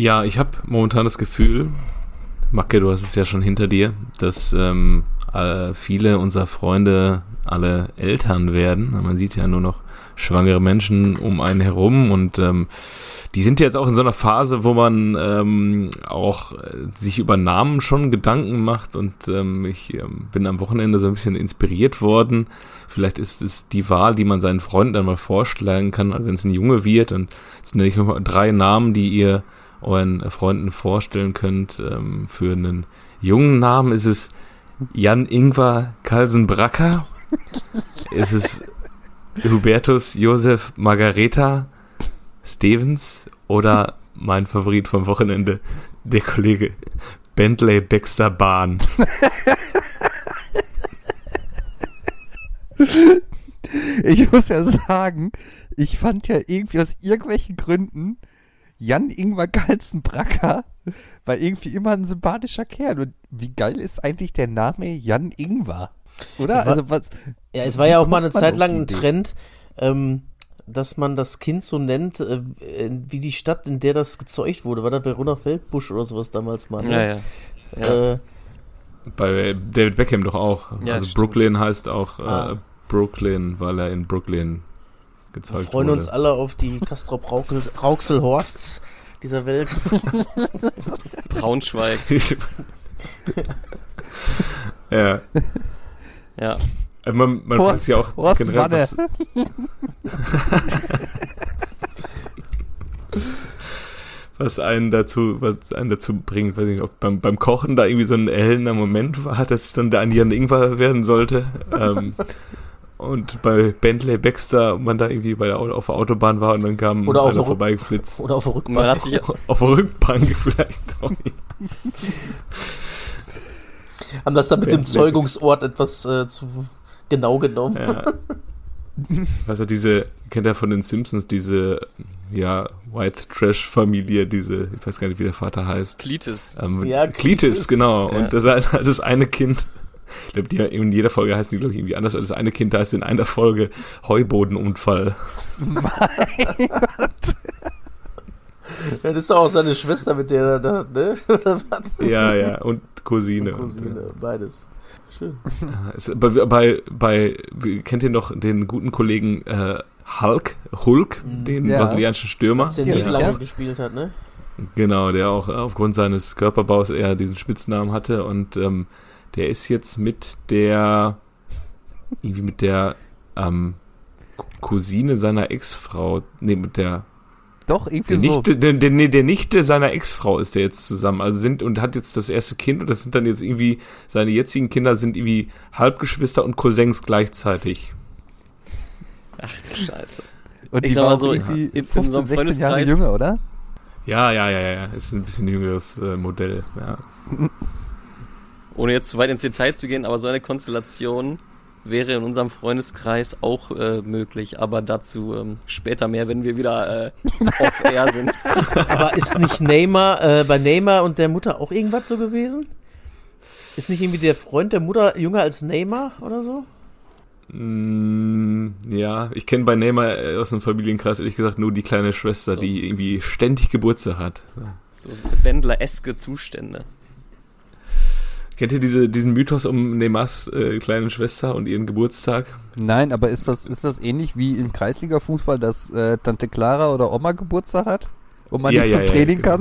Ja, ich habe momentan das Gefühl, Macke, du hast es ja schon hinter dir, dass ähm, viele unserer Freunde alle Eltern werden. Man sieht ja nur noch schwangere Menschen um einen herum und ähm, die sind jetzt auch in so einer Phase, wo man ähm, auch äh, sich über Namen schon Gedanken macht und ähm, ich ähm, bin am Wochenende so ein bisschen inspiriert worden. Vielleicht ist es die Wahl, die man seinen Freunden dann mal vorschlagen kann, wenn es ein Junge wird und es sind ja nicht drei Namen, die ihr euren Freunden vorstellen könnt. Ähm, für einen jungen Namen ist es Jan Ingvar Kalsenbracker. ist es Hubertus Josef Margareta Stevens oder mein Favorit vom Wochenende, der Kollege Bentley Baxter Bahn. Ich muss ja sagen, ich fand ja irgendwie aus irgendwelchen Gründen Jan Ingvar Galzenbracker war irgendwie immer ein sympathischer Kerl. Und wie geil ist eigentlich der Name Jan Ingvar? Oder? War, also was. Ja, es war ja auch mal eine Zeit lang ein Trend, ähm, dass man das Kind so nennt, äh, wie die Stadt, in der das gezeugt wurde. War da Verona Feldbusch oder sowas damals mal? Ne? Ja, ja. ja. Äh, Bei David Beckham doch auch. Ja, also stimmt. Brooklyn heißt auch äh, ah. Brooklyn, weil er in Brooklyn gezeugt wurde. Wir freuen wurde. uns alle auf die Castrop Rauxel-Horsts dieser Welt. Braunschweig. ja. Ja. Also man, man Horst, sich auch Horst generell, was, was einen dazu, was einen dazu bringt, weiß ich nicht, ob beim, beim Kochen da irgendwie so ein erhellender Moment war, dass es dann der Jan Ingwer werden sollte. ähm, und bei Bentley Baxter man da irgendwie bei der, auf der Autobahn war und dann kam oder einer vorbeigeflitzt. Oder auf der Rückbank. auf der Rückbank vielleicht auch nicht. Haben das dann mit dem Zeugungsort etwas äh, zu genau genommen. Ja. Also diese, kennt ihr von den Simpsons, diese, ja, White Trash Familie, diese, ich weiß gar nicht, wie der Vater heißt. Klitis. Ähm, ja, Klitis, genau. Ja. Und das, ist halt das eine Kind, die, in jeder Folge heißen die, glaube ich, irgendwie anders. Das eine Kind heißt in einer Folge Heubodenunfall. Mein Gott. Ja, das ist doch auch seine Schwester, mit der er da, ne? Oder was? Ja, ja, und Cousine. Und Cousine, und, beides. Schön. bei, bei, bei, kennt ihr noch den guten Kollegen äh, Hulk, Hulk, mhm. den ja. brasilianischen Stürmer? Der nie ja. lange gespielt hat, ne? Genau, der auch aufgrund seines Körperbaus eher diesen Spitznamen hatte und ähm, der ist jetzt mit der irgendwie mit der ähm, Cousine seiner Ex-Frau, nee, mit der doch, irgendwie der Nichte, so. Der, der, nee, der Nichte seiner Ex-Frau ist der jetzt zusammen. Also sind und hat jetzt das erste Kind und das sind dann jetzt irgendwie, seine jetzigen Kinder sind irgendwie Halbgeschwister und Cousins gleichzeitig. Ach du Scheiße. Und ich die war so irgendwie in 15, 16 Jahre jünger, oder? Ja, ja, ja, ja. Ist ein bisschen jüngeres äh, Modell, ja. Ohne jetzt zu weit ins Detail zu gehen, aber so eine Konstellation wäre in unserem Freundeskreis auch äh, möglich, aber dazu ähm, später mehr, wenn wir wieder äh, off air sind. aber ist nicht Neymar, äh, bei Neymar und der Mutter auch irgendwas so gewesen? Ist nicht irgendwie der Freund der Mutter jünger als Neymar oder so? Mm, ja, ich kenne bei Neymar äh, aus dem Familienkreis ehrlich gesagt nur die kleine Schwester, so. die irgendwie ständig Geburtstag hat. So Wendler-eske Zustände. Kennt ihr diese, diesen Mythos um Neymars äh, kleine Schwester und ihren Geburtstag? Nein, aber ist das, ist das ähnlich wie im Kreisliga-Fußball, dass äh, Tante Clara oder Oma Geburtstag hat? Und man ja, nicht ja, zum ja, Training genau.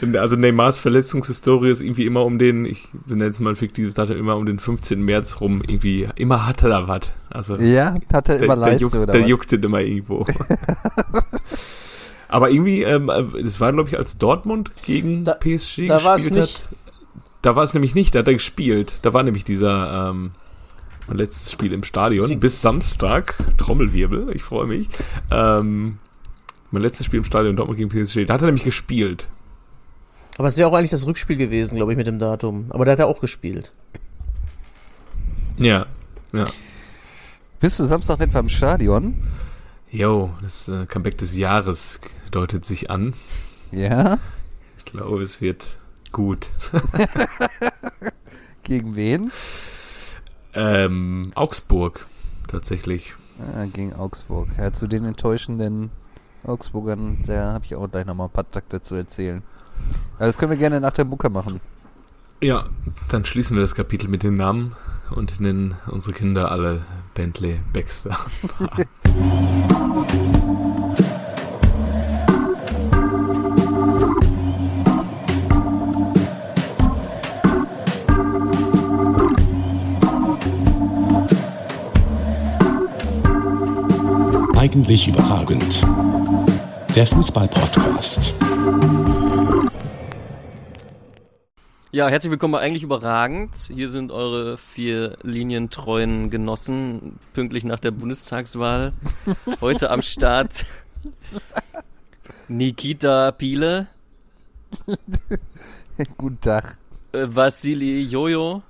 kann? also Neymars Verletzungshistorie ist irgendwie immer um den, ich nenne es mal fiktives Datum, immer um den 15. März rum. Irgendwie, immer hatte er da was. Also, ja, hat er immer Leiste der, juckt, oder Der juckte immer irgendwo. Aber irgendwie, ähm, das war, glaube ich, als Dortmund gegen da, PSG da gespielt hat. Da war es nämlich nicht, da hat er gespielt. Da war nämlich dieser ähm, mein letztes Spiel im Stadion. Sie Bis Samstag, Trommelwirbel, ich freue mich. Ähm, mein letztes Spiel im Stadion Dortmund gegen PSG, da hat er nämlich gespielt. Aber es wäre auch eigentlich das Rückspiel gewesen, glaube ich, mit dem Datum. Aber da hat er auch gespielt. Ja, ja. Bist du Samstag etwa im Stadion? Jo, das äh, Comeback des Jahres deutet sich an. Ja. Ich glaube, es wird gut. gegen wen? Ähm, Augsburg, tatsächlich. Ah, gegen Augsburg. Ja, zu den enttäuschenden Augsburgern. Da habe ich auch gleich nochmal ein paar Takte zu erzählen. Aber das können wir gerne nach der Mucke machen. Ja, dann schließen wir das Kapitel mit den Namen und nennen unsere Kinder alle Bentley Baxter. Eigentlich überragend. Der Fußball-Podcast. Ja, herzlich willkommen bei Eigentlich Überragend. Hier sind eure vier linientreuen Genossen, pünktlich nach der Bundestagswahl. Heute am Start Nikita Piele, Guten Tag. äh, Vassili Jojo,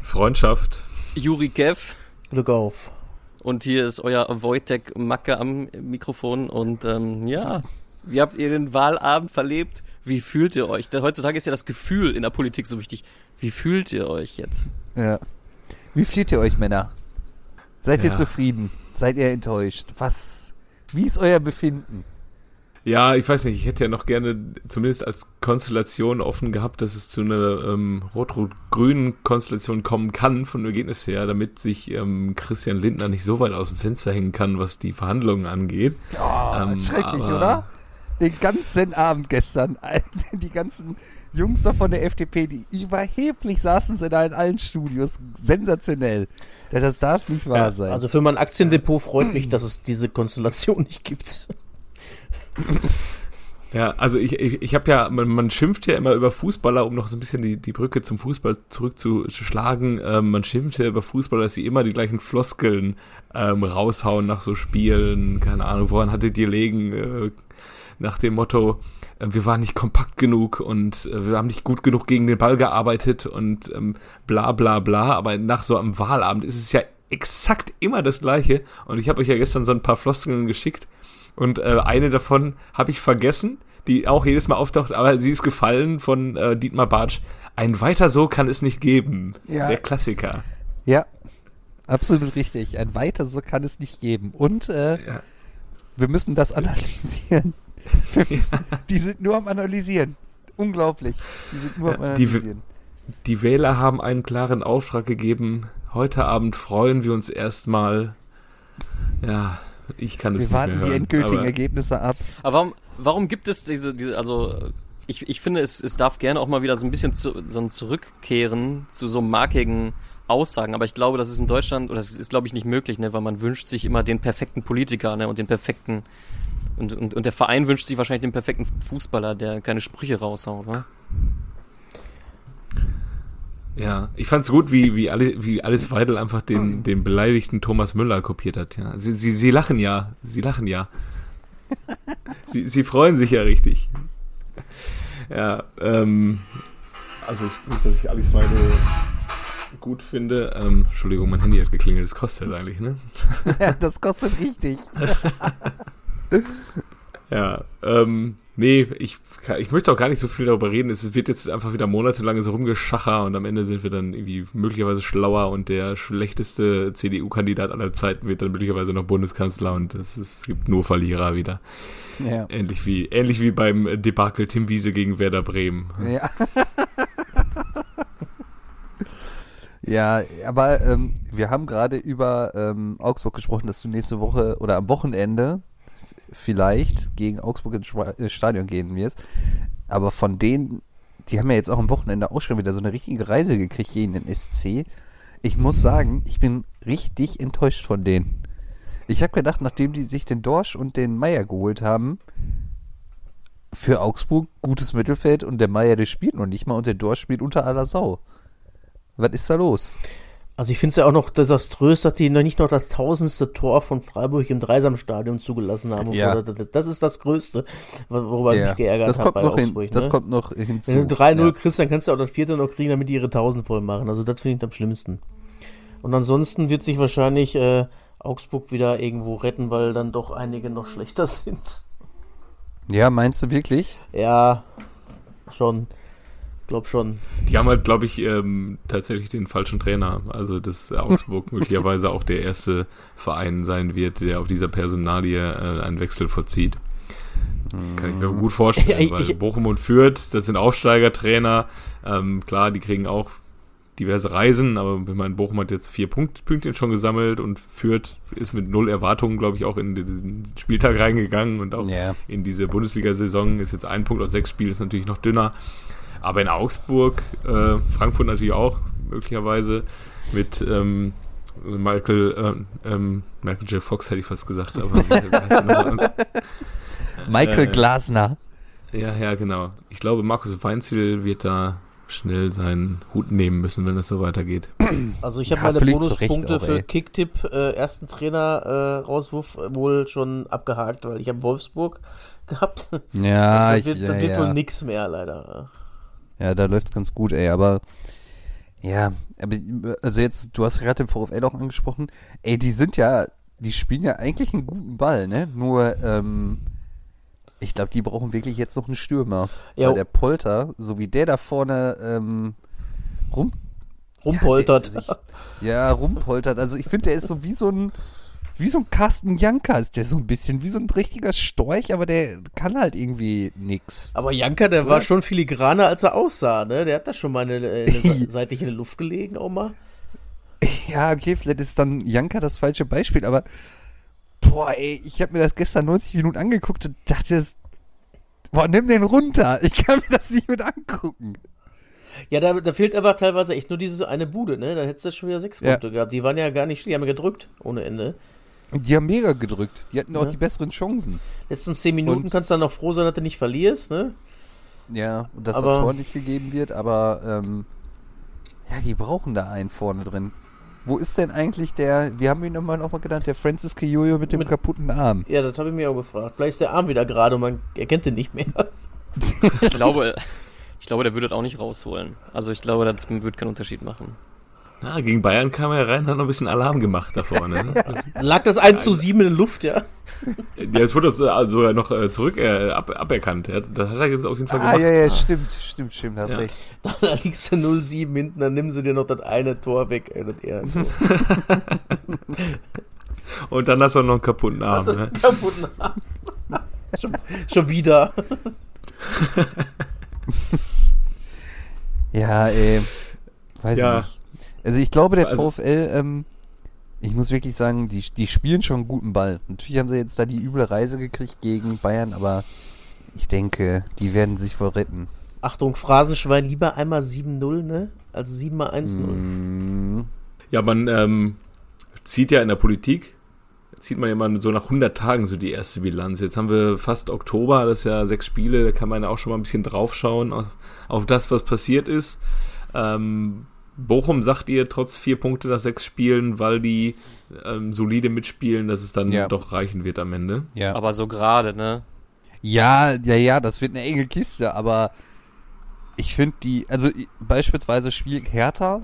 Freundschaft. Juri Kev Glück auf. Und hier ist euer Wojtek Macke am Mikrofon. Und ähm, ja, wie habt ihr den Wahlabend verlebt? Wie fühlt ihr euch? Denn heutzutage ist ja das Gefühl in der Politik so wichtig. Wie fühlt ihr euch jetzt? Ja. Wie fühlt ihr euch, Männer? Seid ihr Ja. zufrieden? Seid ihr enttäuscht? Was? Wie ist euer Befinden? Ja, ich weiß nicht, ich hätte ja noch gerne zumindest als Konstellation offen gehabt, dass es zu einer ähm, rot-rot-grünen Konstellation kommen kann von dem Ergebnis her, damit sich ähm, Christian Lindner nicht so weit aus dem Fenster hängen kann, was die Verhandlungen angeht. Oh, Ähm, schrecklich, aber- oder? Den ganzen Abend gestern, die ganzen Jungs da von der FDP, die überheblich saßen sie da in allen Studios. Sensationell. Das, das darf nicht wahr Ja, sein. Also für mein Aktiendepot freut mich, dass es diese Konstellation nicht gibt. Ja, also ich, ich, ich habe ja, man, man schimpft ja immer über Fußballer, um noch so ein bisschen die, die Brücke zum Fußball zurückzuschlagen. Ähm, man schimpft ja über Fußballer, dass sie immer die gleichen Floskeln ähm, raushauen nach so Spielen. Keine Ahnung, woran hattet ihr legen? Äh, nach dem Motto, äh, wir waren nicht kompakt genug und äh, wir haben nicht gut genug gegen den Ball gearbeitet und ähm, bla bla bla. Aber nach so einem Wahlabend ist es ja exakt immer das Gleiche. Und ich habe euch ja gestern so ein paar Floskeln geschickt. Und äh, eine davon habe ich vergessen, die auch jedes Mal auftaucht, aber sie ist gefallen von äh, Dietmar Bartsch. Ein weiter so kann es nicht geben. Ja. Der Klassiker. ja, absolut richtig. Ein weiter so kann es nicht geben. Und äh, Ja. wir müssen das analysieren. Die sind nur am Analysieren. Unglaublich. Die sind nur am Ja, die- Analysieren. Die Wähler haben einen klaren Auftrag gegeben. Heute Abend freuen wir uns erstmal. Ja, ich kann es Wir nicht warten mehr die endgültigen aber- Ergebnisse ab. Aber warum, warum gibt es diese, diese also ich, ich finde, es, es darf gerne auch mal wieder so ein bisschen zu, so ein Zurückkehren zu so markigen Aussagen. Aber ich glaube, das ist in Deutschland, oder das ist, glaube ich, nicht möglich, ne, weil man wünscht sich immer den perfekten Politiker ne, und den perfekten, und, und, und der Verein wünscht sich wahrscheinlich den perfekten Fußballer, der keine Sprüche raushaut, ne? Ja, ich fand's gut, wie, wie, alle, wie Alice Weidel einfach den, den beleidigten Thomas Müller kopiert hat. Ja. Sie, sie, sie lachen ja. Sie lachen ja. sie, sie freuen sich ja richtig. Ja, ähm, also ich, nicht, dass ich Alice Weidel gut finde. Ähm, Entschuldigung, mein Handy hat geklingelt. Das kostet eigentlich, ne? Ja, das kostet richtig. Ja, ähm, nee, ich, ich möchte auch gar nicht so viel darüber reden. Es wird jetzt einfach wieder monatelang so rumgeschacher und am Ende sind wir dann irgendwie möglicherweise schlauer und der schlechteste CDU-Kandidat aller Zeiten wird dann möglicherweise noch Bundeskanzler und es, es gibt nur Verlierer wieder. Ja. Ähnlich wie, ähnlich wie beim Debakel Tim Wiese gegen Werder Bremen. Ja. ja, aber ähm, wir haben gerade über ähm, Augsburg gesprochen, dass du nächste Woche oder am Wochenende vielleicht gegen Augsburg ins Stadion gehen wirst. Aber von denen, die haben ja jetzt auch am Wochenende auch schon wieder so eine richtige Reise gekriegt gegen den SC. Ich muss sagen, ich bin richtig enttäuscht von denen. Ich habe gedacht, nachdem die sich den Dorsch und den Meier geholt haben, für Augsburg gutes Mittelfeld und der Meier, der spielt noch nicht mal und der Dorsch spielt unter aller Sau. Was ist da los? Also ich finde es ja auch noch desaströs, dass die noch nicht noch das tausendste Tor von Freiburg im Dreisamstadion zugelassen haben. Ja. Das ist das Größte, worüber ich Ja, mich geärgert habe bei noch hin, Augsburg. Das ne? kommt noch hinzu. Wenn du 3-0 Ja. kriegst, dann kannst du auch das vierte noch kriegen, damit die ihre 1000 voll machen. Also das finde ich am schlimmsten. Und ansonsten wird sich wahrscheinlich äh, Augsburg wieder irgendwo retten, weil dann doch einige noch schlechter sind. ja, meinst du wirklich? Ja, schon. Glaub schon. Die haben halt, glaube ich, ähm, tatsächlich den falschen Trainer. Also, dass Augsburg möglicherweise auch der erste Verein sein wird, der auf dieser Personalie äh, einen Wechsel vollzieht. Kann ich mir gut vorstellen, weil Bochum und Fürth, das sind Aufsteigertrainer. Ähm, klar, die kriegen auch diverse Reisen, aber ich meine, Bochum hat jetzt vier Punkt, Pünktchen schon gesammelt und Fürth ist mit null Erwartungen, glaube ich, auch in diesen Spieltag reingegangen und auch Ja. in diese Bundesliga-Saison ist jetzt ein Punkt aus sechs Spielen, ist natürlich noch dünner. Aber in Augsburg, äh, Frankfurt natürlich auch, möglicherweise, mit ähm, Michael, äh, ähm, Michael J. Fox hätte ich fast gesagt, aber er? Michael Äh, Glasner. Ja, ja, genau. Ich glaube, Markus Weinziel wird da schnell seinen Hut nehmen müssen, wenn es so weitergeht. Also ich habe Ja, meine Bonuspunkte auch, für. Kicktipp äh, ersten Trainer äh, Rauswurf wohl schon abgehakt, weil ich habe Wolfsburg gehabt. Ja, das ich, wird, ja, das wird ja. wohl nix mehr leider. Ja, da läuft's ganz gut, ey, aber ja, aber also jetzt, du hast gerade den VfL auch angesprochen, ey, die sind ja, die spielen ja eigentlich einen guten Ball, ne? Nur, ähm, ich glaube, die brauchen wirklich jetzt noch einen Stürmer. Ja. Weil der Polter, so wie der da vorne ähm, rum Rumpoltert. Ja, der- also ich- Ja, rumpoltert. Also ich finde, der ist so wie so ein wie so ein Carsten Janka ist der so ein bisschen wie so ein richtiger Storch, aber der kann halt irgendwie nix. Aber Janka, der war schon filigraner, als er aussah, ne? Der hat da schon mal eine, eine Se- seitlich in der Luft gelegen, auch mal. Ja, okay, vielleicht ist dann Janka das falsche Beispiel, aber boah, ey, ich habe mir das gestern 90 Minuten angeguckt und dachte, boah, nimm den runter. Ich kann mir das nicht mit angucken. Ja, da, da fehlt aber teilweise echt nur diese eine Bude, ne? Da hättest du schon wieder sechs Ja. Punkte gehabt. Die waren ja gar nicht schlecht, die haben ja gedrückt ohne Ende. Und die haben mega gedrückt. Die hatten auch Ja. die besseren Chancen. Letzten zehn Minuten Und- kannst du dann noch froh sein, dass du nicht verlierst, ne? Ja, und dass Aber- das Tor nicht gegeben wird, aber ähm, ja, die brauchen da einen vorne drin. Wo ist denn eigentlich der, wir haben ihn nochmal noch mal genannt, der Francis Kiyoyo mit dem Mit- kaputten Arm? Ja, das habe ich mir auch gefragt. Vielleicht ist der Arm wieder gerade und man erkennt den nicht mehr. Ich glaube, ich glaube, der würde das auch nicht rausholen. Also ich glaube, das wird keinen Unterschied machen. Na, gegen Bayern kam er rein, hat noch ein bisschen Alarm gemacht da vorne. Ne? Lag das 1 zu 7 in der Luft, ja? ja, jetzt wurde das äh, also sogar noch äh, zurück äh, ab, aberkannt. Er, das hat er jetzt auf jeden Fall Ah, gemacht. ja, ja, stimmt, stimmt, stimmt, hast Ja. recht. Da, da liegst du 0-7 hinten, dann nimm sie dir noch das eine Tor weg. Ey, das eher so. Und dann hast du noch einen kaputten Arm. Also, Ne? kaputten Arm. schon, schon wieder. Ja, ey, weiß Ja. ich nicht. Also ich glaube, der Also- VfL, ähm, ich muss wirklich sagen, die, die spielen schon einen guten Ball. Natürlich haben sie jetzt da die üble Reise gekriegt gegen Bayern, aber ich denke, die werden sich wohl retten. Achtung, Phrasenschwein, lieber einmal 7-0, ne? Also 7 mal 1-0. Mm, Ja, man ähm, zieht ja in der Politik, zieht man ja immer so nach 100 Tagen so die erste Bilanz. Jetzt haben wir fast Oktober, das ist ja sechs Spiele, da kann man ja auch schon mal ein bisschen draufschauen auf, auf das, was passiert ist. Ähm, Bochum sagt ihr trotz vier Punkte nach sechs Spielen, weil die ähm, solide mitspielen, dass es dann Ja. doch reichen wird am Ende. ja. Aber so gerade, ne? Ja, ja, ja, das wird eine enge Kiste, aber ich finde die, also beispielsweise Spiel Hertha,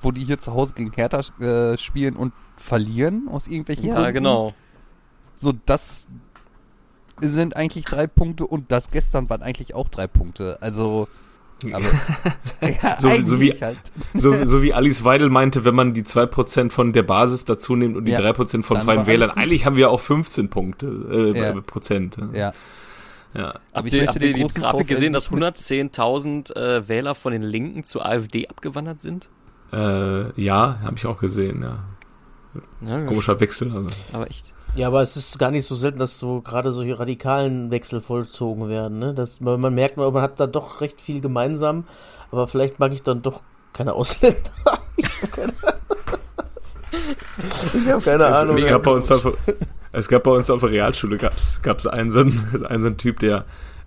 wo die hier zu Hause gegen Hertha äh, spielen und verlieren aus irgendwelchen Ja, Gründen. genau. So, das sind eigentlich drei Punkte und das gestern waren eigentlich auch drei Punkte. Also, aber, ja, So- so wie- halt. So, so wie Alice Weidel meinte, wenn man die 2% von der Basis dazu nimmt und die Ja, 3% von Freien Wählern, eigentlich haben wir auch 15 Punkte, äh, Ja. Prozent. Ja, ja. Habt ihr, habt ihr die Grafik gesehen, dass nicht mit- 110.000 äh, Wähler von den Linken zur AfD abgewandert sind? Äh, ja, habe ich auch gesehen, ja. Ja, Komischer Wechsel. Also. Aber echt. Ja, aber es ist gar nicht so selten, dass so gerade solche radikalen Wechsel vollzogen werden. Ne? Das, man, man merkt, man hat da doch recht viel gemeinsam, aber vielleicht mag ich dann doch keine Ausländer. ich habe keine, ich hab keine Es, Ahnung. es, gab bei uns auf, es gab bei uns auf der Realschule gab's gab's einen so einen, einen so einen Typ, der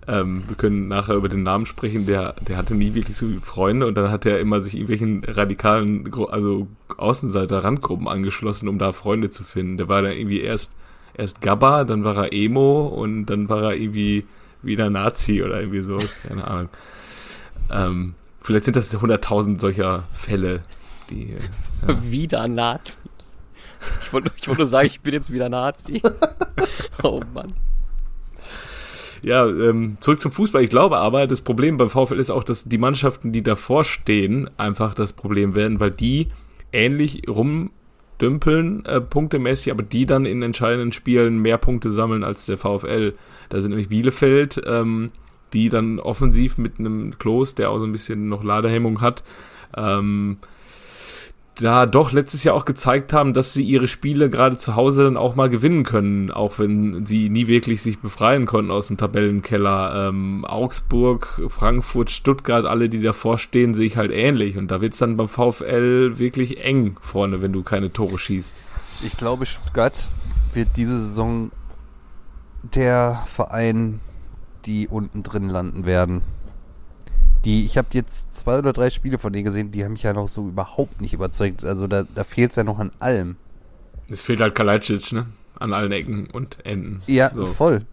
ähm, wir können nachher über den Namen sprechen, der der hatte nie wirklich so viele Freunde und dann hat er immer sich irgendwelchen radikalen, also Außenseiter Randgruppen angeschlossen, um da Freunde zu finden. Der war dann irgendwie erst erst Gabba, dann war er Emo und dann war er irgendwie wieder Nazi oder irgendwie so, keine Ahnung. Ähm, vielleicht sind das 100.000 solcher Fälle, die äh, Wieder Nazi. Ich wollte ich wollte nur sagen, ich bin jetzt wieder Nazi. oh Mann. Ja, ähm, zurück zum Fußball. Ich glaube aber, das Problem beim VfL ist auch, dass die Mannschaften, die davor stehen, einfach das Problem werden, weil die ähnlich rumdümpeln, äh, punktemäßig, aber die dann in entscheidenden Spielen mehr Punkte sammeln als der VfL. Da sind nämlich Bielefeld, ähm, die dann offensiv mit einem Klos, der auch so ein bisschen noch Ladehemmung hat, ähm, da doch letztes Jahr auch gezeigt haben, dass sie ihre Spiele gerade zu Hause dann auch mal gewinnen können, auch wenn sie nie wirklich sich befreien konnten aus dem Tabellenkeller. Ähm, Augsburg, Frankfurt, Stuttgart, alle, die davor stehen, sehe ich halt ähnlich. Und da wird's dann beim VfL wirklich eng vorne, wenn du keine Tore schießt. Ich glaube, Stuttgart wird diese Saison der Verein, die unten drin landen werden. Die, ich habe jetzt zwei oder drei Spiele von denen gesehen, die haben mich ja noch so überhaupt nicht überzeugt. Also da, da fehlt es ja noch an allem. Es fehlt halt Kalajdzic, ne? An allen Ecken und Enden. Ja, So. voll.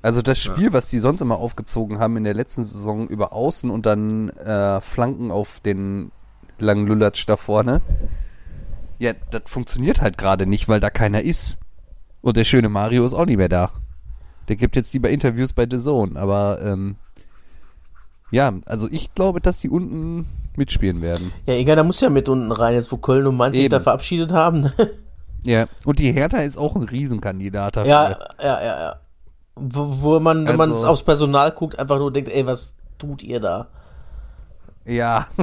Also das Spiel, was die sonst immer aufgezogen haben in der letzten Saison über Außen und dann äh, Flanken auf den langen Lulatsch da vorne. Ja, das funktioniert halt gerade nicht, weil da keiner ist. Und der schöne Mario ist auch nicht mehr da. Der gibt jetzt lieber Interviews bei The Zone, aber ähm, ja, also ich glaube, dass die unten mitspielen werden. Ja, egal, da muss ja mit unten rein, jetzt wo Köln und Mainz sich Eben. da verabschiedet haben. ne? Ja, und die Hertha ist auch ein Riesenkandidat dafür. ja, ja, ja, ja. Wo, wo man, wenn man Also- aufs Personal guckt, einfach nur denkt, ey, was tut ihr da? Ja.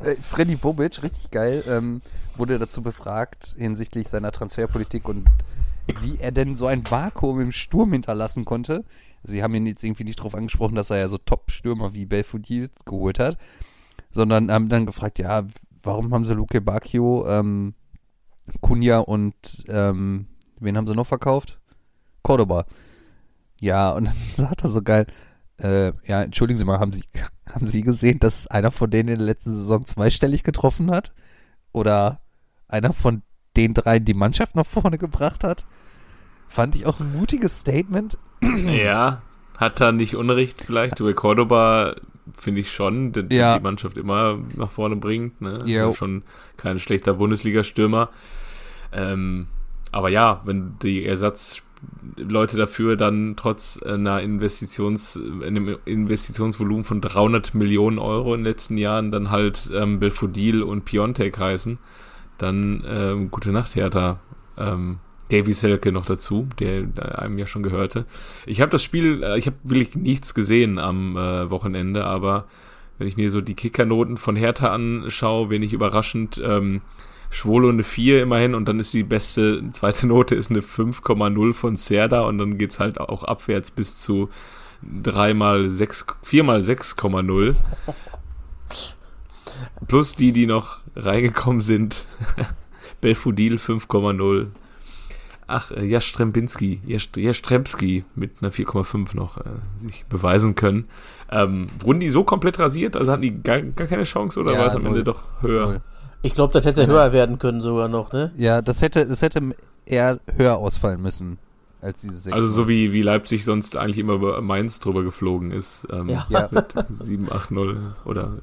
Äh, Freddy Bobic, richtig geil, ähm, wurde dazu befragt hinsichtlich seiner Transferpolitik und wie er denn so ein Vakuum im Sturm hinterlassen konnte. Sie haben ihn jetzt irgendwie nicht darauf angesprochen, dass er ja so Top-Stürmer wie Belfodil geholt hat, sondern haben dann gefragt, ja, warum haben sie Luke Bacchio, ähm, Kunja und ähm, wen haben sie noch verkauft? Cordoba. Ja, und dann sagt er so geil, äh, ja, entschuldigen Sie mal, haben Sie, haben Sie gesehen, dass einer von denen in der letzten Saison zweistellig getroffen hat? Oder einer von den dreien die Mannschaft nach vorne gebracht hat? Fand ich auch ein mutiges Statement. Ja, hat er nicht Unrecht vielleicht. Über Cordoba finde ich schon, der, der Ja. die Mannschaft immer nach vorne bringt. Ne? Ist ja schon kein schlechter Bundesliga-Stürmer. Ähm, aber ja, wenn die Ersatzleute dafür dann trotz einer Investitions, einem Investitionsvolumen von 300 Millionen Euro in den letzten Jahren dann halt ähm, Belfodil und Piontek heißen, dann ähm, gute Nacht, Hertha. Ähm, Davy Selke noch dazu, der der einem ja schon gehörte. Ich habe das Spiel, äh, ich habe wirklich nichts gesehen am äh, Wochenende, aber wenn ich mir so die Kickernoten von Hertha anschaue, wenig überraschend, ähm, Schwolo eine 4 immerhin und dann ist die beste zweite Note ist eine 5,0 von Serda und dann geht's halt auch abwärts bis zu 3 mal 6, 4 mal 6,0. Plus die, die noch reingekommen sind. Belfodil 5,0. Ach, äh, Jastrembinski, Jast- Jastremski mit einer 4,5 noch äh, sich beweisen können. Ähm, wurden die so komplett rasiert? Also hatten die gar, gar keine Chance oder Ja, war es am null. Ende doch höher? Null. Ich glaube, das hätte Ja. höher werden können sogar noch, ne? Ja, das hätte, das hätte eher höher ausfallen müssen als diese sechs. Also so wie, wie Leipzig sonst eigentlich immer über Mainz drüber geflogen ist. Ähm, Ja. Ja. Mit 7, 8, 0 oder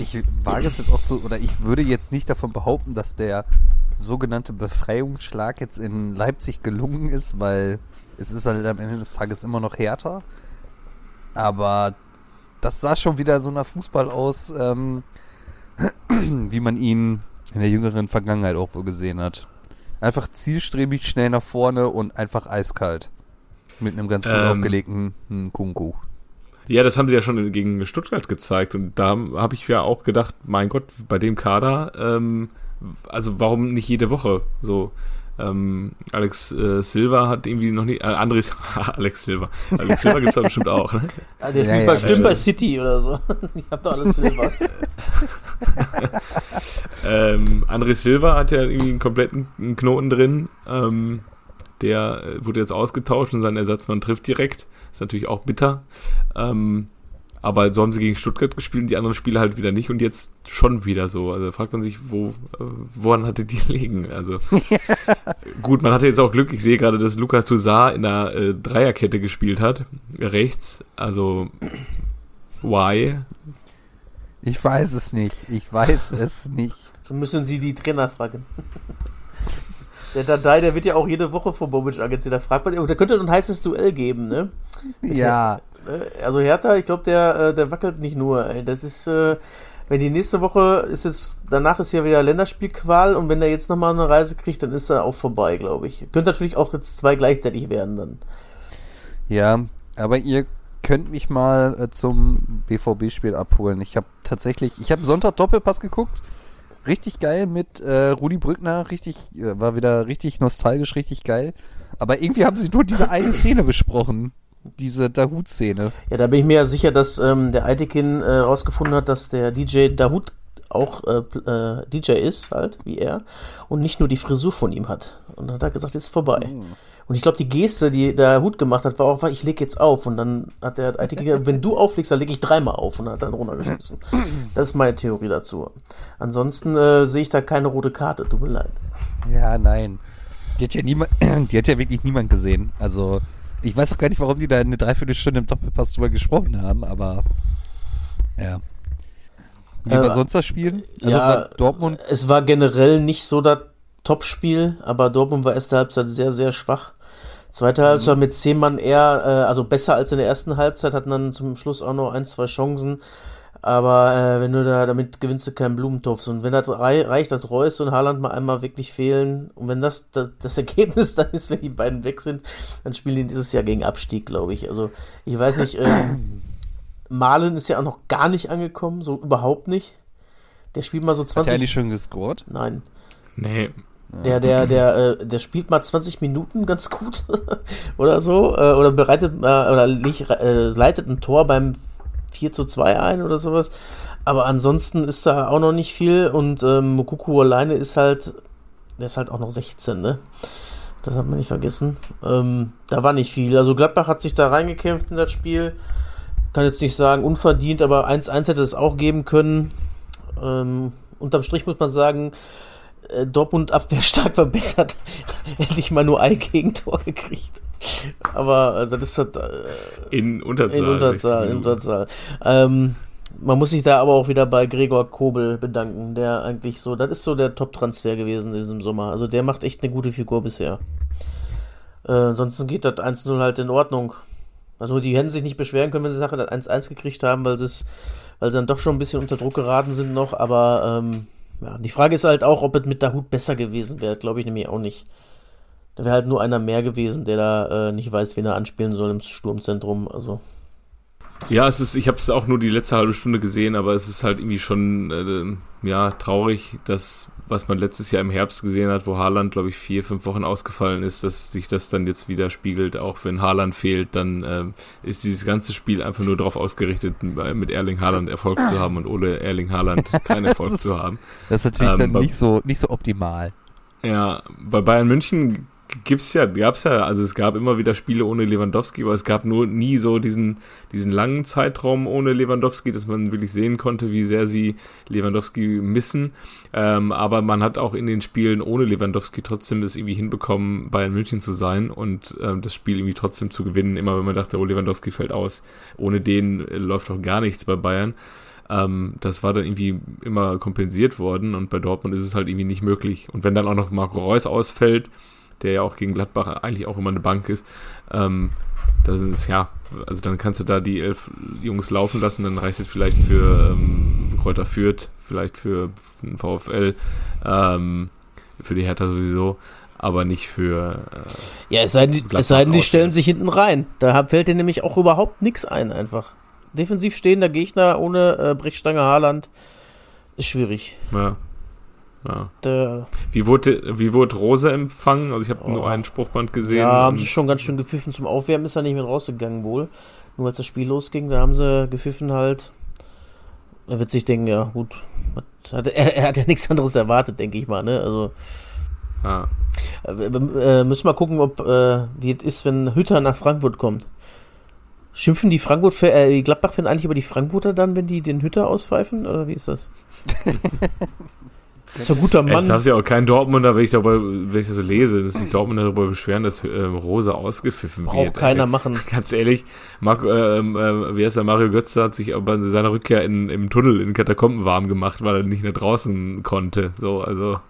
Ich wage es jetzt auch zu, oder ich würde jetzt nicht davon behaupten, dass der sogenannte Befreiungsschlag jetzt in Leipzig gelungen ist, weil es ist halt am Ende des Tages immer noch härter. Aber das sah schon wieder so nach Fußball aus, ähm, wie man ihn in der jüngeren Vergangenheit auch wohl gesehen hat. Einfach zielstrebig schnell nach vorne und einfach eiskalt. Mit einem ganz gut Ähm. aufgelegten Kunku. Ja, das haben sie ja schon gegen Stuttgart gezeigt und da habe ich ja auch gedacht, mein Gott, bei dem Kader, ähm, also warum nicht jede Woche so? Ähm, Alex äh, Silva hat irgendwie noch nicht, äh, Andres, Alex Silva, Alex Silva gibt's doch bestimmt auch, ne? Der spielt ja, bestimmt ja. bei City oder so. Ich hab doch alles Silvers. Ähm, André Silva hat ja irgendwie einen kompletten Knoten drin. Ähm, der äh, wurde jetzt ausgetauscht und sein Ersatzmann trifft direkt. Ist natürlich auch bitter. Ähm, aber so haben sie gegen Stuttgart gespielt und die anderen Spiele halt wieder nicht und jetzt schon wieder so. Also fragt man sich, wo, äh, woran hatte die liegen? Also gut, man hatte jetzt auch Glück. Ich sehe gerade, dass Lukas Toussaint in einer äh, Dreierkette gespielt hat. Rechts. Also why? Ich weiß es nicht. Ich weiß es nicht. Dann müssen sie die Trainer fragen. Der Dadai, der wird ja auch jede Woche von Bobic agitiert. Da fragt man, da könnte ein heißes Duell geben, ne? Ja, Äh, Also Hertha, ich glaube, der, äh, der wackelt nicht nur. Ey. Das ist, äh, wenn die nächste Woche ist jetzt, danach ist ja wieder Länderspielqual und wenn der jetzt nochmal eine Reise kriegt, dann ist er auch vorbei, glaube ich. Könnte natürlich auch jetzt zwei gleichzeitig werden dann. ja, aber ihr könnt mich mal äh, zum BVB-Spiel abholen. Ich habe tatsächlich, ich habe Sonntag Doppelpass geguckt. Richtig geil mit äh, Rudi Brückner, richtig, äh, war wieder richtig nostalgisch, richtig geil. Aber irgendwie haben sie nur diese eine Szene besprochen. Diese Dahut-Szene. Ja, da bin ich mir ja sicher, dass ähm, der Eitekin äh, rausgefunden hat, dass der DJ Dahut auch äh, äh, DJ ist, halt, wie er, und nicht nur die Frisur von ihm hat. Und dann hat er gesagt, jetzt ist vorbei. Und ich glaube, die Geste, die der Hut gemacht hat, war auch, ich leg jetzt auf. Und dann hat der Eitekin gesagt, wenn du auflegst, dann leg ich dreimal auf. Und hat dann runtergeschmissen. Das ist meine Theorie dazu. Ansonsten äh, sehe ich da keine rote Karte, tut mir leid. Ja, nein. Die hat ja niemand, die hat ja wirklich niemand gesehen. Also, ich weiß auch gar nicht, warum die da eine Dreiviertelstunde im Doppelpass drüber gesprochen haben, aber ja. Wie Äh, war sonst das Spiel? Also ja, Dortmund, Es war generell nicht so das Topspiel, aber Dortmund war erste Halbzeit sehr, sehr schwach. Zweite Halbzeit mit zehn Mann eher, äh, also besser als in der ersten Halbzeit, hatten dann zum Schluss auch noch ein, zwei Chancen. Aber äh, wenn du da, damit gewinnst du keinen Blumentopf. Und wenn das rei reicht, dass Reus und Haaland mal einmal wirklich fehlen, und wenn das, das das Ergebnis dann ist, wenn die beiden weg sind, dann spielen die dieses Jahr gegen Abstieg, glaube ich. Also ich weiß nicht, äh, Malen ist ja auch noch gar nicht angekommen, so überhaupt nicht. Der spielt mal so hat 20. er eigentlich schon gescored? Nein. Nee. Der, der, der, äh, der spielt mal 20 Minuten ganz gut oder so. Äh, oder bereitet äh, oder leitet ein Tor beim 4 zu 2 ein oder sowas. Aber ansonsten ist da auch noch nicht viel und ähm, Mokuku alleine ist halt, der ist halt auch noch 16, ne? Das hat man nicht vergessen. Ähm, da war nicht viel. Also Gladbach hat sich da reingekämpft in das Spiel. Kann jetzt nicht sagen unverdient, aber 1-1 hätte es auch geben können. Ähm, unterm Strich muss man sagen, Dortmund Abwehr stark verbessert. Endlich mal nur ein Gegentor gekriegt. Aber äh, das ist halt, äh, In Unterzahl. in Unterzahl. 60 In. Unterzahl. Ähm, man muss sich da aber auch wieder bei Gregor Kobel bedanken, der eigentlich so, das ist so der Top-Transfer gewesen in diesem Sommer. Also der macht echt eine gute Figur bisher. Äh, ansonsten geht das 1-0 halt in Ordnung. Also die hätten sich nicht beschweren können, wenn sie nachher das 1-1 gekriegt haben, weil weil sie dann doch schon ein bisschen unter Druck geraten sind noch, aber ähm, ja, die Frage ist halt auch, ob es mit Dahut besser gewesen wäre, glaube ich nämlich auch nicht. Da wäre halt nur einer mehr gewesen, der da äh, nicht weiß, wen er anspielen soll im Sturmzentrum. Also Ja, es ist, ich habe es auch nur die letzte halbe Stunde gesehen, aber es ist halt irgendwie schon äh, ja traurig, dass was man letztes Jahr im Herbst gesehen hat, wo Haaland, glaube ich, vier, fünf Wochen ausgefallen ist, dass sich das dann jetzt wieder spiegelt. Auch wenn Haaland fehlt, dann ähm, ist dieses ganze Spiel einfach nur darauf ausgerichtet, mit Erling Haaland Erfolg zu haben und ohne Erling Haaland keinen Erfolg ist- zu haben. Das ist natürlich Ähm, dann nicht so, nicht so optimal. Ja, bei Bayern München gibt's ja, gab's ja, also es gab immer wieder Spiele ohne Lewandowski, aber es gab nur nie so diesen, diesen langen Zeitraum ohne Lewandowski, dass man wirklich sehen konnte, wie sehr sie Lewandowski missen. Ähm, aber man hat auch in den Spielen ohne Lewandowski trotzdem es irgendwie hinbekommen, Bayern München zu sein und ähm, das Spiel irgendwie trotzdem zu gewinnen, immer wenn man dachte, oh, Lewandowski fällt aus. Ohne den äh, läuft doch gar nichts bei Bayern. Ähm, das war dann irgendwie immer kompensiert worden und bei Dortmund ist es halt irgendwie nicht möglich. Und wenn dann auch noch Marco Reus ausfällt, der ja auch gegen Gladbach eigentlich auch immer eine Bank ist, ähm, das ist ja, also dann kannst du da die elf Jungs laufen lassen, dann reicht es vielleicht für ähm, Kräuter Fürth, vielleicht für den VfL, ähm, für die Hertha sowieso, aber nicht für äh, Ja, es sei, denn, es sei denn, die stellen sich hinten rein. Da fällt dir nämlich auch überhaupt nichts ein, einfach. Defensiv stehender Gegner ohne äh, Brechstange Haaland ist schwierig. ja. Ja. Wie wurde, wie wurde Rose empfangen? Also ich habe Oh. nur einen Spruchband gesehen. ja, haben sie schon ganz schön gepfiffen zum Aufwärmen, ist er nicht mehr rausgegangen wohl. Nur als das Spiel losging, da haben sie gepfiffen halt. Er wird sich denken, ja gut, hat, er, er hat ja nichts anderes erwartet, denke ich mal, ne? Also ja. äh, äh, müssen wir gucken, ob äh, wie es ist, wenn Hütter nach Frankfurt kommt. Schimpfen die Frankfurt äh, die Gladbach-Fans eigentlich über die Frankfurter dann, wenn die den Hütter auspfeifen? Oder wie ist das? ist ein guter Mann. darf ja auch kein Dortmunder, wenn ich, darüber, wenn ich das so lese, dass sich Dortmunder darüber beschweren, dass äh, Rose ausgepfiffen Braucht wird. keiner Ey, machen. Ganz ehrlich, Marco, ähm, äh, wie heißt der, Mario Götze hat sich aber bei seiner Rückkehr in, im Tunnel in Katakomben warm gemacht, weil er nicht nach draußen konnte. So, also,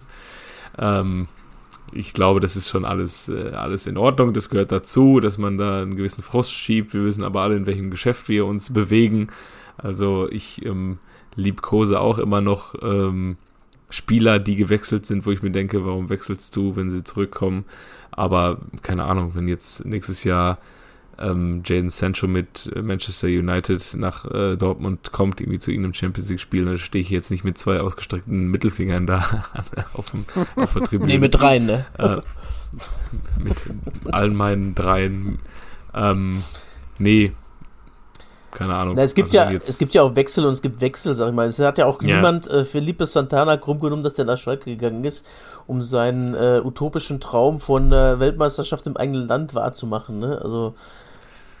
ähm, ich glaube, das ist schon alles, äh, alles in Ordnung. Das gehört dazu, dass man da einen gewissen Frust schiebt. Wir wissen aber alle, in welchem Geschäft wir uns bewegen. Also ich ähm, liebkose auch immer noch ähm, Spieler, die gewechselt sind, wo ich mir denke, warum wechselst du, wenn sie zurückkommen? Aber keine Ahnung, wenn jetzt nächstes Jahr ähm, Jaden Sancho mit Manchester United nach äh, Dortmund kommt, irgendwie zu irgendeinem Champions League-Spiel, dann stehe ich jetzt nicht mit zwei ausgestreckten Mittelfingern da auf, dem, auf der Tribüne. Nee, mit rein, ne? Äh, mit all meinen dreien. Ähm, nee, keine Ahnung. Na, es gibt Also ja, es gibt ja auch Wechsel und es gibt Wechsel, sag ich mal. Es hat ja auch Ja. niemand äh, Felipe Santana krumm genommen, dass der nach Schalke gegangen ist, um seinen äh, utopischen Traum von äh, Weltmeisterschaft im eigenen Land wahrzumachen, ne? Also,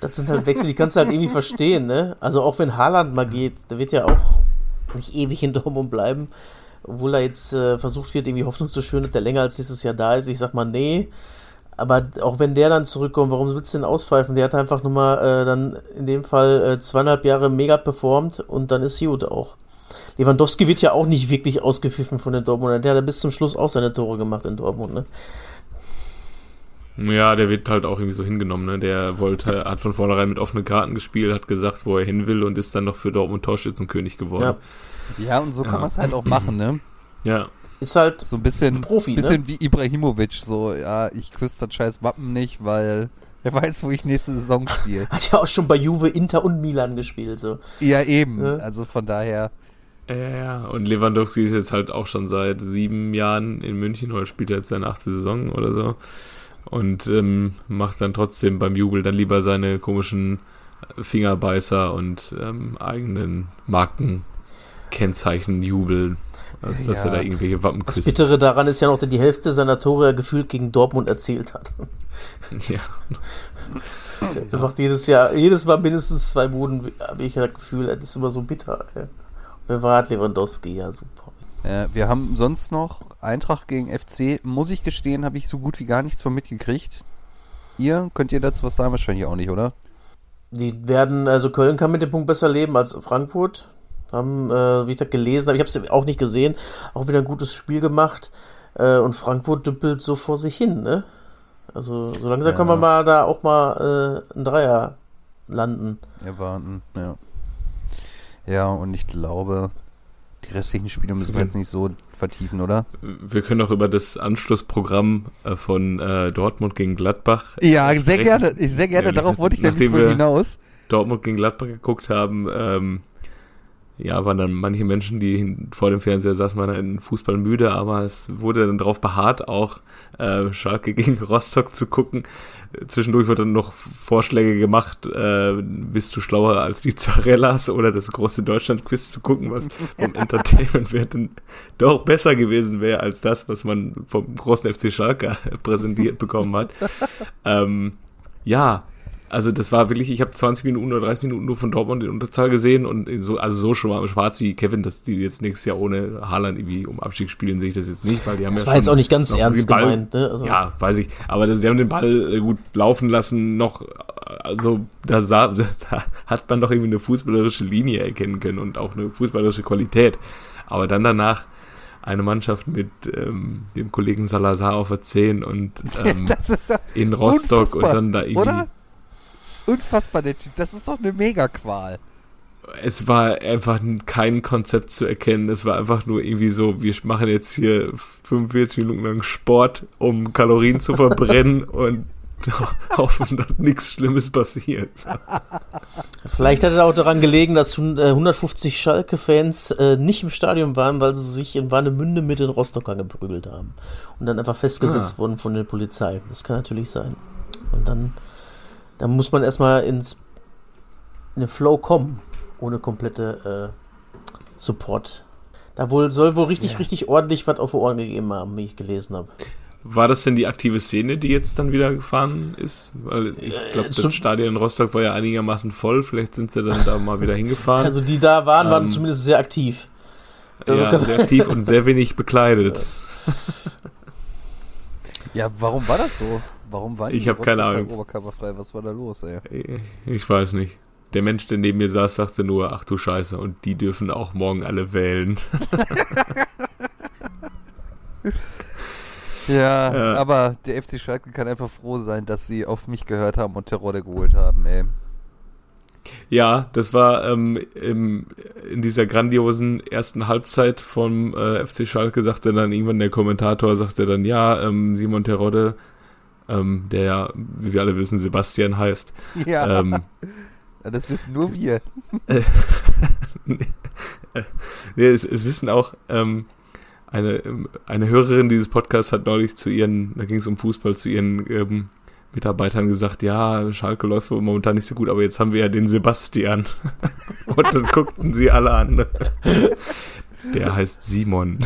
das sind halt Wechsel, die kannst du halt irgendwie verstehen, ne? Also, auch wenn Haaland mal geht, der wird ja auch nicht ewig in Dortmund bleiben, obwohl da jetzt äh, versucht wird, irgendwie Hoffnung zu schüren, dass der länger als nächstes Jahr da ist. Ich sag mal, nee. Aber auch wenn der dann zurückkommt, warum willst du den auspfeifen? Der hat einfach nur mal äh, dann in dem Fall äh, zweieinhalb Jahre mega performt und dann ist gut auch. Lewandowski wird ja auch nicht wirklich ausgepfiffen von den Dortmundern. Der hat ja bis zum Schluss auch seine Tore gemacht in Dortmund, ne? Ja, der wird halt auch irgendwie so hingenommen, ne? Der wollte, hat von vornherein mit offenen Karten gespielt, hat gesagt, wo er hin will und ist dann noch für Dortmund Torschützenkönig geworden. Ja, und so kann Ja. man es halt auch machen, ne? Ja. Ist halt So ein bisschen, Profi, bisschen ne? wie Ibrahimovic, so, ja, ich küsse das scheiß Wappen nicht, weil er weiß, wo ich nächste Saison spiele. Hat ja auch schon bei Juve, Inter und Milan gespielt, so. ja, eben. Ja. Also von daher, Ja, ja, und Lewandowski ist jetzt halt auch schon seit sieben Jahren in München oder spielt er jetzt seine achte Saison oder so. Und ähm, macht dann trotzdem beim Jubel dann lieber seine komischen Fingerbeißer und ähm, eigenen Markenkennzeichen jubeln, als dass Ja. er da irgendwelche Wappen Das küsst. Bittere daran ist ja noch, dass die Hälfte seiner Tore gefühlt gegen Dortmund erzielt hat. Ja. Der macht jedes Jahr, jedes Mal mindestens zwei Buden, habe ich das Gefühl, das ist immer so bitter. Ey. Wer war das? Lewandowski? Ja, super. äh, wir haben sonst noch Eintracht gegen FC. Muss ich gestehen, habe ich so gut wie gar nichts von mitgekriegt. Ihr, könnt ihr dazu was sagen? Wahrscheinlich auch nicht, oder? Die werden, also Köln kann mit dem Punkt besser leben als Frankfurt. Haben, äh, wie ich das gelesen habe, ich habe es auch nicht gesehen, auch wieder ein gutes Spiel gemacht. Äh, und Frankfurt dümpelt so vor sich hin, ne? Also so langsam Ja. kann man mal da auch mal äh, ein Dreier landen. Erwarten, ja. Ja, und ich glaube, die restlichen Spiele müssen wir jetzt nicht so vertiefen, oder? Wir können auch über das Anschlussprogramm äh, von äh, Dortmund gegen Gladbach. Ja, äh, sehr sprechen. gerne. Ich sehr gerne. Ja, Darauf wollte ich nämlich wohl hinaus. Dortmund gegen Gladbach geguckt haben, ähm, ja, waren dann manche Menschen, die vor dem Fernseher saßen, waren dann Fußball müde, aber es wurde dann darauf beharrt, auch äh, Schalke gegen Rostock zu gucken. Zwischendurch wurden dann noch Vorschläge gemacht, äh, bist du schlauer als die Zarellas oder das große Deutschland-Quiz zu gucken, was vom Entertainment-Wert dann doch besser gewesen wäre als das, was man vom großen FC Schalke präsentiert bekommen hat. ähm, ja, also das war wirklich, ich habe 20 Minuten oder 30 Minuten nur von Dortmund in Unterzahl gesehen und so, also so schwa- schwarz wie Kevin, dass die jetzt nächstes Jahr ohne Haaland irgendwie um Abstieg spielen, sehe ich das jetzt nicht, weil die haben Das ja war schon jetzt auch nicht ganz ernst Ball, gemeint, ne? Also, Ja, weiß ich, aber das, die haben den Ball äh, gut laufen lassen, noch, also da, sah, da hat man doch irgendwie eine fußballerische Linie erkennen können und auch eine fußballerische Qualität. Aber dann danach eine Mannschaft mit ähm, dem Kollegen Salazar auf der 10 und ähm, ja in Rostock und dann da irgendwie. oder? Unfassbar, der Typ. Das ist doch eine Mega-Qual. Es war einfach kein Konzept zu erkennen. Es war einfach nur irgendwie so, wir machen jetzt hier 45 Minuten lang Sport, um Kalorien zu verbrennen und hoffen, dass nichts Schlimmes passiert. Vielleicht hat er auch daran gelegen, dass hun- äh, 150 Schalke-Fans äh, nicht im Stadion waren, weil sie sich in Warnemünde mit den Rostockern geprügelt haben. Und dann einfach festgesetzt Ah. wurden von der Polizei. Das kann natürlich sein. Und dann, dann muss man erstmal ins in den Flow kommen, ohne komplette äh, Support. Da wohl, soll wohl richtig, richtig ordentlich was auf die Ohren gegeben haben, wie ich gelesen habe. War das denn die aktive Szene, die jetzt dann wieder gefahren ist? Weil ich glaube, zum- das Stadion in Rostock war ja einigermaßen voll. Vielleicht sind sie dann da mal wieder hingefahren. Also die da waren, waren Ähm, zumindest sehr aktiv. Also ja, sehr aktiv und sehr wenig bekleidet. Ja, warum war das so? Warum war Ich die hab keine Ahnung. oberkörperfrei? Was war da los, ey? Ich weiß nicht. Der Mensch, der neben mir saß, sagte nur, ach du Scheiße, und die dürfen auch morgen alle wählen. Ja, Ja. aber der FC Schalke kann einfach froh sein, dass sie auf mich gehört haben und Terodde geholt haben, ey. Ja, das war ähm, im, in dieser grandiosen ersten Halbzeit vom äh, FC Schalke, sagte dann irgendwann der Kommentator, sagte dann, ja, ähm, Simon Terodde, ähm, der ja, wie wir alle wissen, Sebastian heißt, Ja, ähm, das wissen nur wir. nee, es, es wissen auch, ähm, eine, eine Hörerin dieses Podcasts hat neulich zu ihren, da ging es um Fußball, zu ihren ähm, Mitarbeitern gesagt, ja, Schalke läuft momentan nicht so gut, aber jetzt haben wir ja den Sebastian. Und dann guckten sie alle an. Der heißt Simon.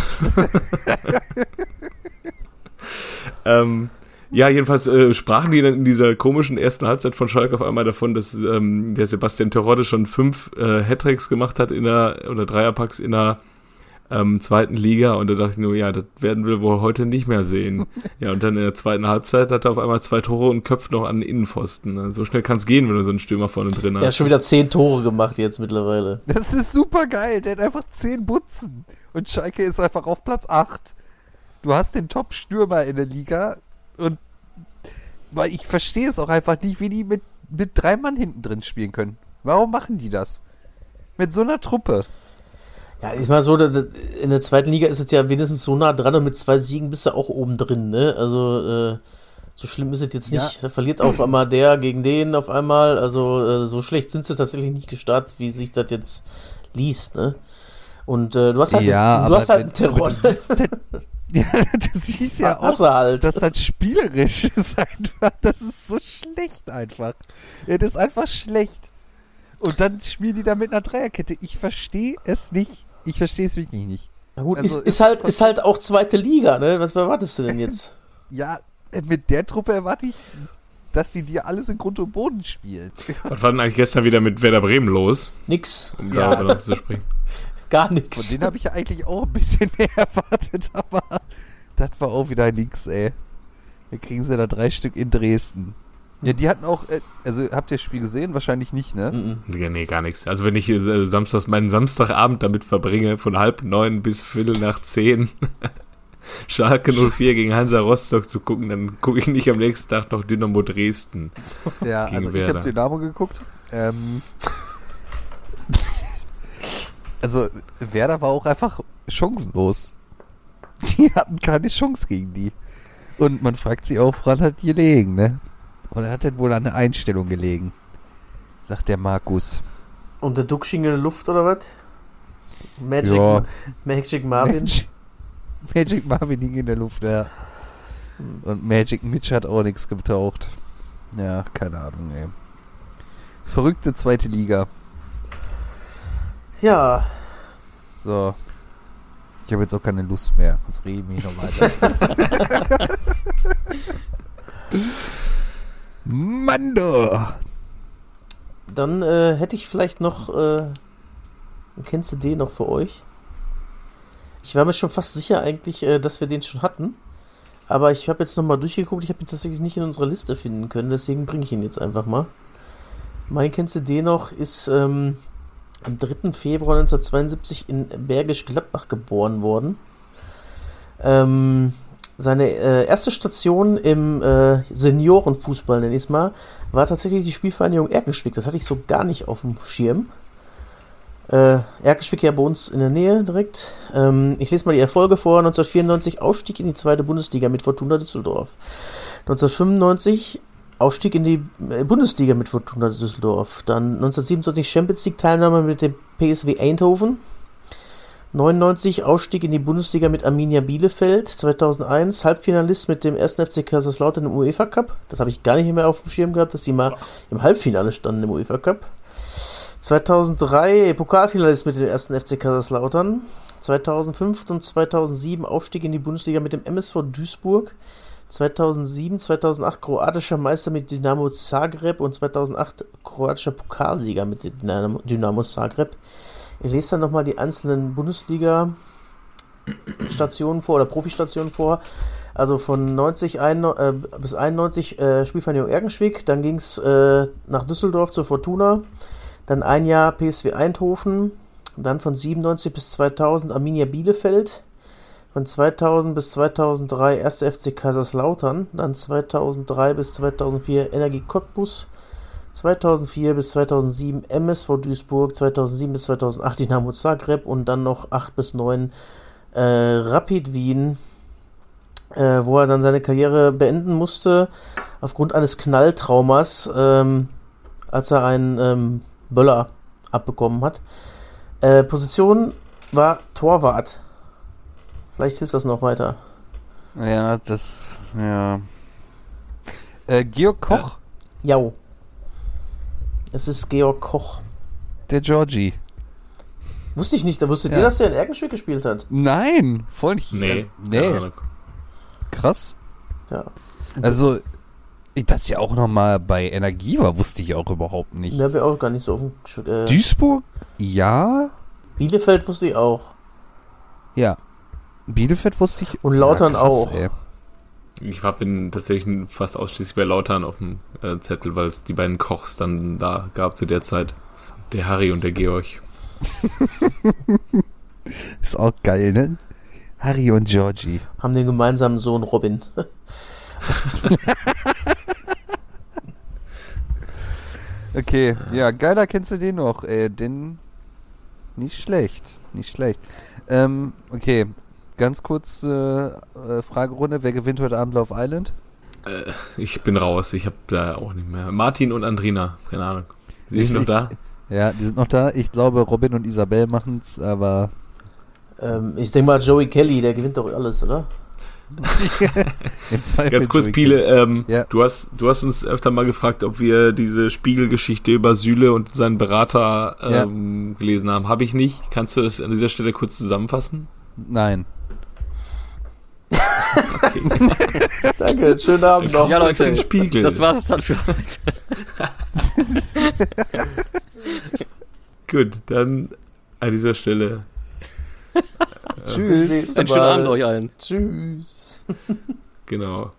ähm, ja, jedenfalls äh, sprachen die dann in dieser komischen ersten Halbzeit von Schalke auf einmal davon, dass ähm, der Sebastian Terodde schon fünf äh, Hattricks gemacht hat in der, oder Dreierpacks in der ähm, zweiten Liga und da dachte ich nur, ja, das werden wir wohl heute nicht mehr sehen. ja, und dann in der zweiten Halbzeit hat er auf einmal zwei Tore und köpft noch an den Innenpfosten. Also So schnell kann es gehen, wenn du so einen Stürmer vorne drin Er hat hast. schon wieder zehn Tore gemacht jetzt mittlerweile. Das ist super geil. Der hat einfach 10 Butzen. Und Schalke ist einfach auf Platz 8. Du hast den Top-Stürmer in der Liga. Und weil ich verstehe es auch einfach nicht, wie die mit, mit drei Mann hinten drin spielen können. Warum machen die das? Mit so einer Truppe. Ja, ich mal so, in der zweiten Liga ist es ja wenigstens so nah dran und mit zwei Siegen bist du auch oben drin, ne? Also, äh, so schlimm ist es jetzt Ja. nicht. Da verliert auf einmal der gegen den auf einmal. Also, äh, so schlecht sind sie tatsächlich nicht gestartet, wie sich das jetzt liest, ne? Und äh, du hast halt, Ja, du hast halt einen Terror. ja, du siehst ja auch, halt. dass das spielerisch ist einfach. Das ist so schlecht einfach. Ja, das ist einfach schlecht. Und dann spielen die da mit einer Dreierkette. Ich verstehe es nicht. Ich verstehe es wirklich nicht. Na gut, also ist, ist- halt, ist halt auch zweite Liga, ne? Was erwartest du denn jetzt? Ja, mit der Truppe erwarte ich, dass die dir alles in Grund und Boden spielen. Was war denn eigentlich gestern wieder mit Werder Bremen los? Nix. Um Ja. darüber zu sprechen. Gar Von nix. denen habe ich ja eigentlich auch ein bisschen mehr erwartet, aber das war auch wieder nix, ey. Da kriegen sie da drei Stück in Dresden. Ja, die hatten auch, äh, also habt ihr das Spiel gesehen? Wahrscheinlich nicht, ne? Mhm. Ja, nee, gar nichts. Also wenn ich äh, samstags meinen Samstagabend damit verbringe, von halb neun bis viertel nach zehn Schalke 04 gegen Hansa Rostock zu gucken, dann gucke ich nicht am nächsten Tag noch Dynamo Dresden. Ja, Gegen also ich Werder. habe Dynamo geguckt. Ähm, also Werder war auch einfach chancenlos. Die hatten keine Chance gegen die. Und man fragt sich auch, woran hat die gelegen, ne? Oder hat denn wohl an der Einstellung gelegen? Sagt der Markus. Und der Duxching in der Luft oder was? Magic, Ja. Magic Marvin. Magic, Magic Marvin hing in der Luft, ja. Und Magic Mitch hat auch nichts getaucht. Ja, keine Ahnung, ey. Verrückte zweite Liga. Ja, So. Ich habe jetzt auch keine Lust mehr. Jetzt reden wir hier noch weiter. Mando! dann äh, hätte ich vielleicht noch, äh, kennst du den noch für euch? Ich war mir schon fast sicher eigentlich, äh, dass wir den schon hatten. Aber ich habe jetzt nochmal durchgeguckt, ich habe ihn tatsächlich nicht in unserer Liste finden können, deswegen bringe ich ihn jetzt einfach mal. Mein kennst du den noch ist ähm, am 3. Februar 1972 in Bergisch Gladbach geboren worden. Ähm, seine äh, erste Station im äh, Seniorenfußball, nenne ich es mal, war tatsächlich die Spielvereinigung Erkenschwick. Das hatte ich so gar nicht auf dem Schirm. Äh, Erkenschwick ja bei uns in der Nähe direkt. Ähm, ich lese mal die Erfolge vor. 1994 Aufstieg in die zweite Bundesliga mit Fortuna Düsseldorf. 1995 Aufstieg in die äh, Bundesliga mit Fortuna Düsseldorf. Dann 1927 Champions League Teilnahme mit dem PSW Eindhoven. 99 Aufstieg in die Bundesliga mit Arminia Bielefeld. 2001 Halbfinalist mit dem 1. FC Kaiserslautern im UEFA Cup. Das habe ich gar nicht mehr auf dem Schirm gehabt, dass sie mal im Halbfinale standen im UEFA Cup. 2003 Pokalfinalist mit dem 1. FC Kaiserslautern. 2005 und 2007 Aufstieg in die Bundesliga mit dem MSV Duisburg. 2007, 2008 kroatischer Meister mit Dynamo Zagreb und 2008 kroatischer Pokalsieger mit Dynamo, Dynamo Zagreb. Ich lese dann nochmal die einzelnen Bundesliga-Stationen vor oder Profistationen vor. Also von 90 ein, äh, bis 91 äh, Spielvereinigung Erkenschwick, dann ging es äh, nach Düsseldorf zur Fortuna, dann ein Jahr PSW Eindhoven, dann von 97 bis 2000 Arminia Bielefeld, Von 2000 bis 2003 1. FC Kaiserslautern, dann 2003 bis 2004 Energie Cottbus, 2004 bis 2007 MSV Duisburg, 2007 bis 2008 Dynamo Zagreb und dann noch 8 bis 9 äh, Rapid Wien, äh, wo er dann seine Karriere beenden musste aufgrund eines Knalltraumas, ähm, als er einen ähm, Böller abbekommen hat. Äh, Position war Torwart. Vielleicht hilft das noch weiter. Ja, das, ja. Äh, Georg Koch, Jau. Es ist Georg Koch. der Georgie. Wusste ich nicht, da wusstet Ja. ihr, dass der in Erkenschwick gespielt hat? Nein, voll nicht. Nee, Äh, nee, Ahnung. krass. Ja. Also, dass ja auch nochmal bei Energie war, wusste ich auch überhaupt nicht. Da habe ich auch gar nicht so auf dem Sch- äh, Duisburg? Ja. Bielefeld wusste ich auch. Ja. Bielefeld wusste ich. Und Lautern ja, krass, auch. Ey. Ich war bin tatsächlich fast ausschließlich bei Lautern auf dem äh, Zettel, weil es die beiden Kochs dann da gab zu der Zeit. Der Harry und der Georg. Ist auch geil, ne? Harry und Georgie. Haben den gemeinsamen Sohn Robin. Okay, ja, geiler kennst du den noch, ey. Den. Nicht schlecht, nicht schlecht. Ähm, okay, ganz kurz äh, äh, Fragerunde. Wer gewinnt heute Abend Love Island? Äh, ich bin raus, ich habe da auch nicht mehr. Martin und Andrina, keine Ahnung. Sind Ich- die noch da? Ja, die sind noch da. Ich glaube, Robin und Isabel machen's, aber. ähm, ich denke mal, Joey Kelly, der gewinnt doch alles, oder? Ganz kurz, Joey Piele, ähm, Ja. du, hast, du hast uns öfter mal gefragt, ob wir diese Spiegelgeschichte über Süle und seinen Berater ähm, gelesen haben. Habe ich nicht. Kannst du das an dieser Stelle kurz zusammenfassen? Nein. Danke, schönen Abend noch. Ja, Leute, Den Spiegel. das war's es dann für heute. Gut, dann an dieser Stelle. Tschüss. nächste Einen schönen. Abend euch allen. Tschüss. Genau.